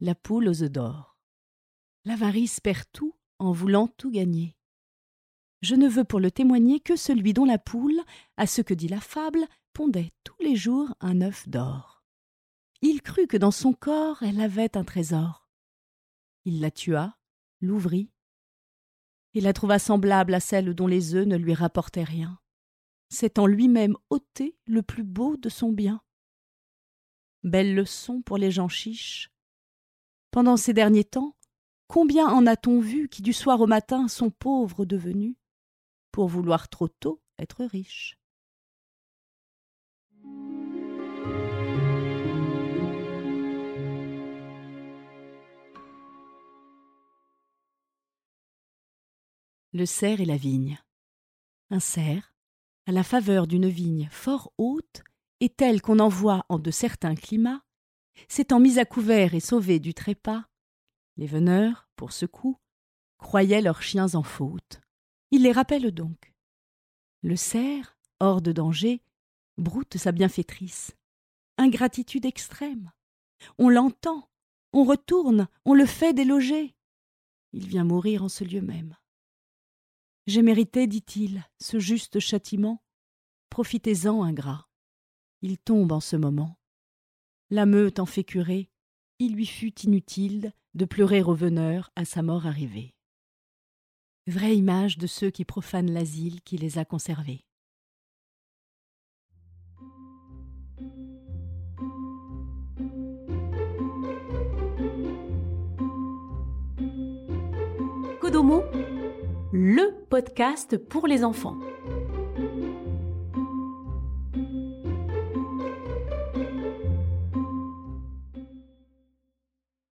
la poule aux œufs d'or. L'avarice perd tout en voulant tout gagner. Je ne veux pour le témoigner que celui dont la poule, à ce que dit la fable, pondait tous les jours un œuf d'or. Il crut que dans son corps elle avait un trésor. Il la tua, l'ouvrit, et la trouva semblable à celle dont les œufs ne lui rapportaient rien. En lui-même ôté le plus beau de son bien. Belle leçon pour les gens chiches. Pendant ces derniers temps, combien en a-t-on vu qui du soir au matin sont pauvres devenus pour vouloir trop tôt être riches? Le cerf et la vigne. Un cerf, à la faveur d'une vigne fort haute et telle qu'on en voit en de certains climats, s'étant mis à couvert et sauvé du trépas, les veneurs, pour ce coup, croyaient leurs chiens en faute. Il les rappelle donc. Le cerf, hors de danger, broute sa bienfaitrice. Ingratitude extrême. On l'entend, on retourne, on le fait déloger. Il vient mourir en ce lieu même. J'ai mérité, dit-il, ce juste châtiment. Profitez-en, ingrat. Il tombe en ce moment. La meute en fait curer, il lui fut inutile de pleurer au veneur à sa mort arrivée. Vraie image de ceux qui profanent l'asile qui les a conservés. Kodomo le podcast pour les enfants.